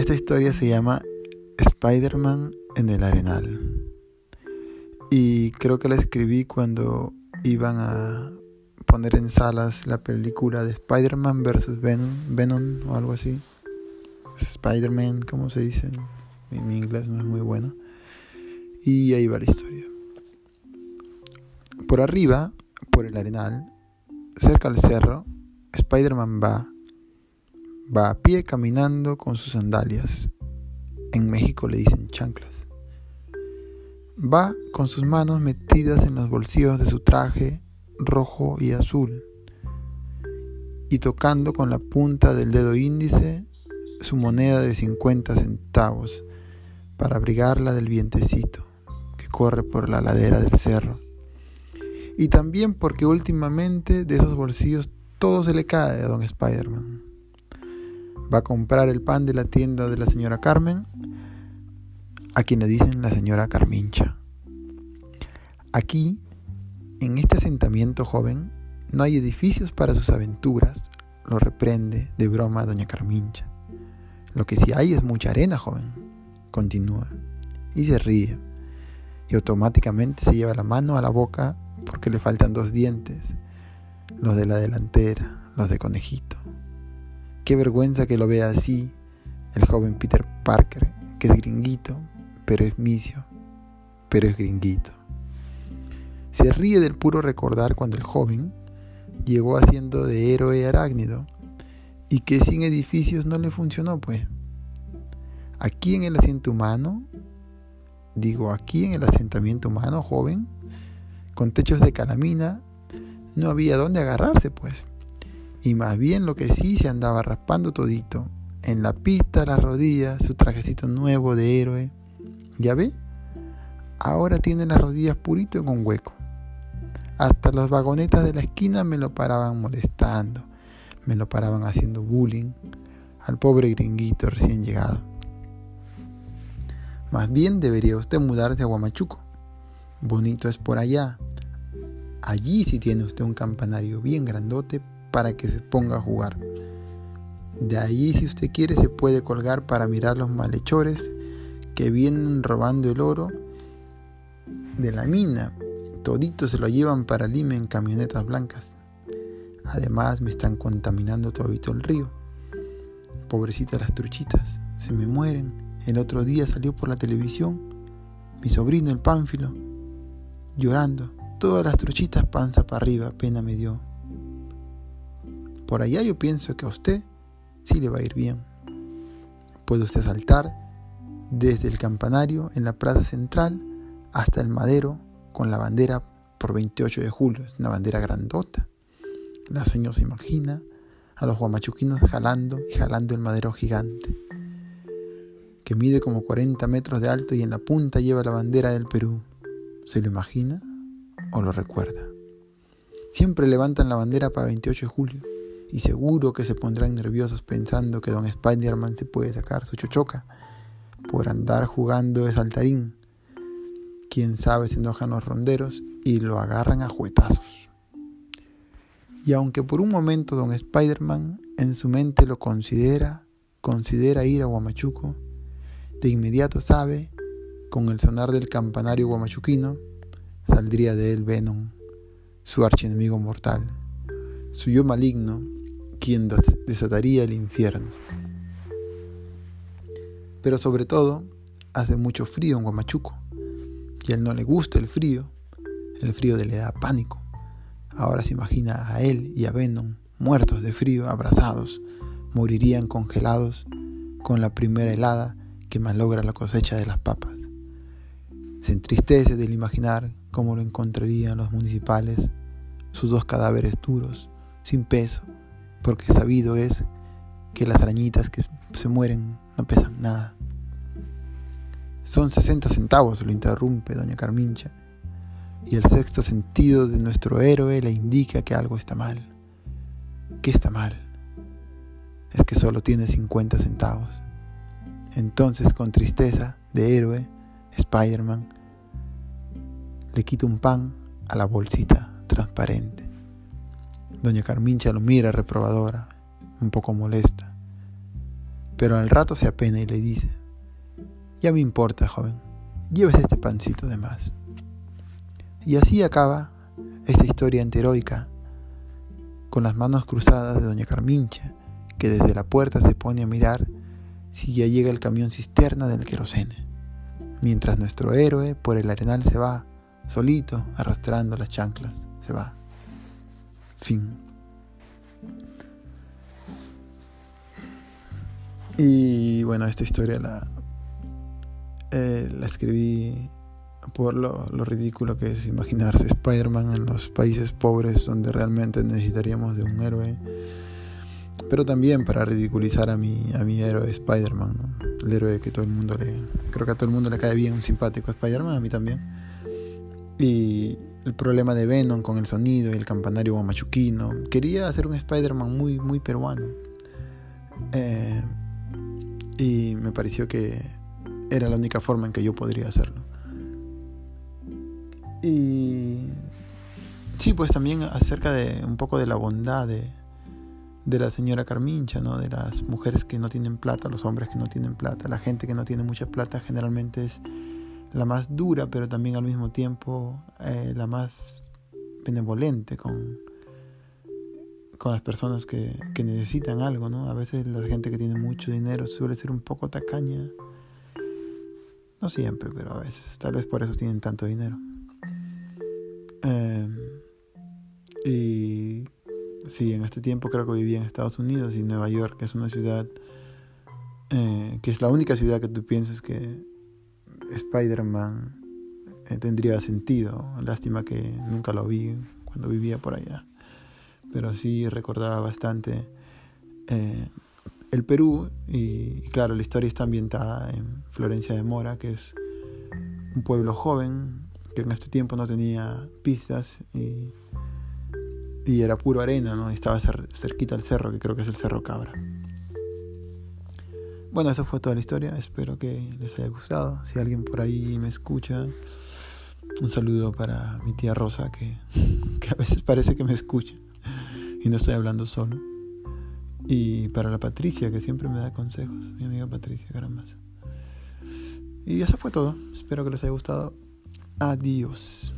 Esta historia se llama Spider-Man en el Arenal. Y creo que la escribí cuando iban a poner en salas la película de Spider-Man versus Venom, o algo así. Spider-Man, como se dice, mi inglés no es muy bueno. Y ahí va la historia. Por arriba, por el arenal, cerca del cerro, Spider-Man va, va a pie caminando con sus sandalias. En México le dicen chanclas. Va con sus manos metidas en los bolsillos de su traje rojo y azul y tocando con la punta del dedo índice su moneda de 50 centavos para abrigarla del vientecito que corre por la ladera del cerro. Y también porque últimamente de esos bolsillos todo se le cae a don Spider-Man. Va a comprar el pan de la tienda de la señora Carmen, a quien le dicen la señora Carmincha. Aquí, en este asentamiento joven, no hay edificios para sus aventuras, lo reprende de broma doña Carmincha. Lo que sí hay es mucha arena, joven, continúa, y se ríe, y automáticamente se lleva la mano a la boca porque le faltan dos dientes, los de la delantera, los de conejito. Qué vergüenza que lo vea así el joven Peter Parker, que es gringuito, pero es misio, pero es gringuito. Se ríe del puro recordar cuando el joven llegó haciendo de héroe arácnido y que sin edificios no le funcionó, pues. Aquí en el asiento humano, digo, aquí en el asentamiento humano joven, con techos de calamina, no había dónde agarrarse, pues. Y más bien lo que sí se andaba raspando todito. En la pista, las rodillas, su trajecito nuevo de héroe. ¿Ya ve? Ahora tiene las rodillas purito con hueco. Hasta los vagonetas de la esquina me lo paraban molestando, me lo paraban haciendo bullying al pobre gringuito recién llegado. Más bien debería usted mudarse a Guamachuco. Bonito es por allá. Allí sí tiene usted un campanario bien grandote para que se ponga a jugar. De allí si usted quiere se puede colgar para mirar los malhechores que vienen robando el oro de la mina Todito se lo llevan para Lima en camionetas blancas. Además me están contaminando todito el río. Pobrecitas las truchitas, se me mueren. El otro día salió por la televisión mi sobrino el pánfilo, llorando. Todas las truchitas panza para arriba, pena me dio. Por allá yo pienso que a usted sí le va a ir bien. Puede usted saltar desde el campanario en la plaza central hasta el madero con la bandera por 28 de julio, es una bandera grandota. La señora se imagina a los guamachuquinos jalando y jalando el madero gigante, que mide como 40 metros de alto y en la punta lleva la bandera del Perú. ¿Se lo imagina o lo recuerda? Siempre levantan la bandera para 28 de julio y seguro que se pondrán nerviosos pensando que don Spider-Man se puede sacar su chochoca por andar jugando de saltarín Quién sabe se enojan los ronderos y lo agarran a juetazos. Y aunque por un momento don Spider-Man en su mente lo considera, considera ir a Guamachuco, de inmediato sabe, con el sonar del campanario guamachuquino, saldría de él Venom, su archienemigo mortal, su yo maligno, quien desataría el infierno. Pero sobre todo, hace mucho frío en Guamachuco y a él no le gusta el frío, el frío le da pánico. Ahora se imagina a él y a Venom muertos de frío, abrazados, morirían congelados con la primera helada que malogra la cosecha de las papas. Se entristece del imaginar cómo lo encontrarían los municipales, sus dos cadáveres duros, sin peso, porque sabido es que las arañitas que se mueren no pesan nada. Son 60 centavos, lo interrumpe doña Carmincha, y el sexto sentido de nuestro héroe le indica que algo está mal. ¿Qué está mal? Es que solo tiene 50 centavos. Entonces, con tristeza de héroe, Spider-Man le quita un pan a la bolsita transparente. Doña Carmincha lo mira reprobadora, un poco molesta. pero al rato se apena y le dice, ya me importa, joven, lleves este pancito de más. Y así acaba esta historia enteroica, con las manos cruzadas de doña Carmincha, que desde la puerta se pone a mirar si ya llega el camión cisterna del querosene, mientras nuestro héroe por el arenal se va, solito, arrastrando las chanclas, se va. Fin. Y bueno, esta historia la, eh, la escribí por lo, ridículo que es imaginarse Spider-Man en los países pobres donde realmente necesitaríamos de un héroe. Pero también para ridiculizar a mi, a mi héroe Spider-Man, el héroe que todo el mundo le... Creo que a todo el mundo le cae bien, un simpático Spider-Man, a mí también. Y el problema de Venom con el sonido y el campanario guamachuquino. Quería hacer un Spider-Man muy, muy peruano. Eh, y me pareció que era la única forma en que yo podría hacerlo. Y sí, pues también acerca de un poco de la bondad de, de la señora Carmincha, ¿no? De las mujeres que no tienen plata, los hombres que no tienen plata, la gente que no tiene mucha plata generalmente es la más dura, pero también al mismo tiempo eh, la más benevolente con, con las personas que, que necesitan algo, ¿no? A veces la gente que tiene mucho dinero suele ser un poco tacaña no siempre, pero a veces. Tal vez por eso tienen tanto dinero. Em, y sí, en este tiempo creo que vivía en Estados Unidos y Nueva York, que es una ciudad eh, que es la única ciudad que tú piensas que Spider-Man eh, tendría sentido. Lástima que nunca lo vi cuando vivía por allá. Pero sí recordaba bastante eh, el Perú, y, claro, la historia está ambientada en Florencia de Mora, que es un pueblo joven que en este tiempo no tenía pistas y, era puro arena, ¿no? estaba cerquita al cerro, que creo que es el Cerro Cabra. Bueno, eso fue toda la historia, espero que les haya gustado. Si alguien por ahí me escucha, un saludo para mi tía Rosa, que, que a veces parece que me escucha y no estoy hablando solo. Y para la Patricia, que siempre me da consejos, mi amiga Patricia más Y eso fue todo. Espero que les haya gustado. Adiós.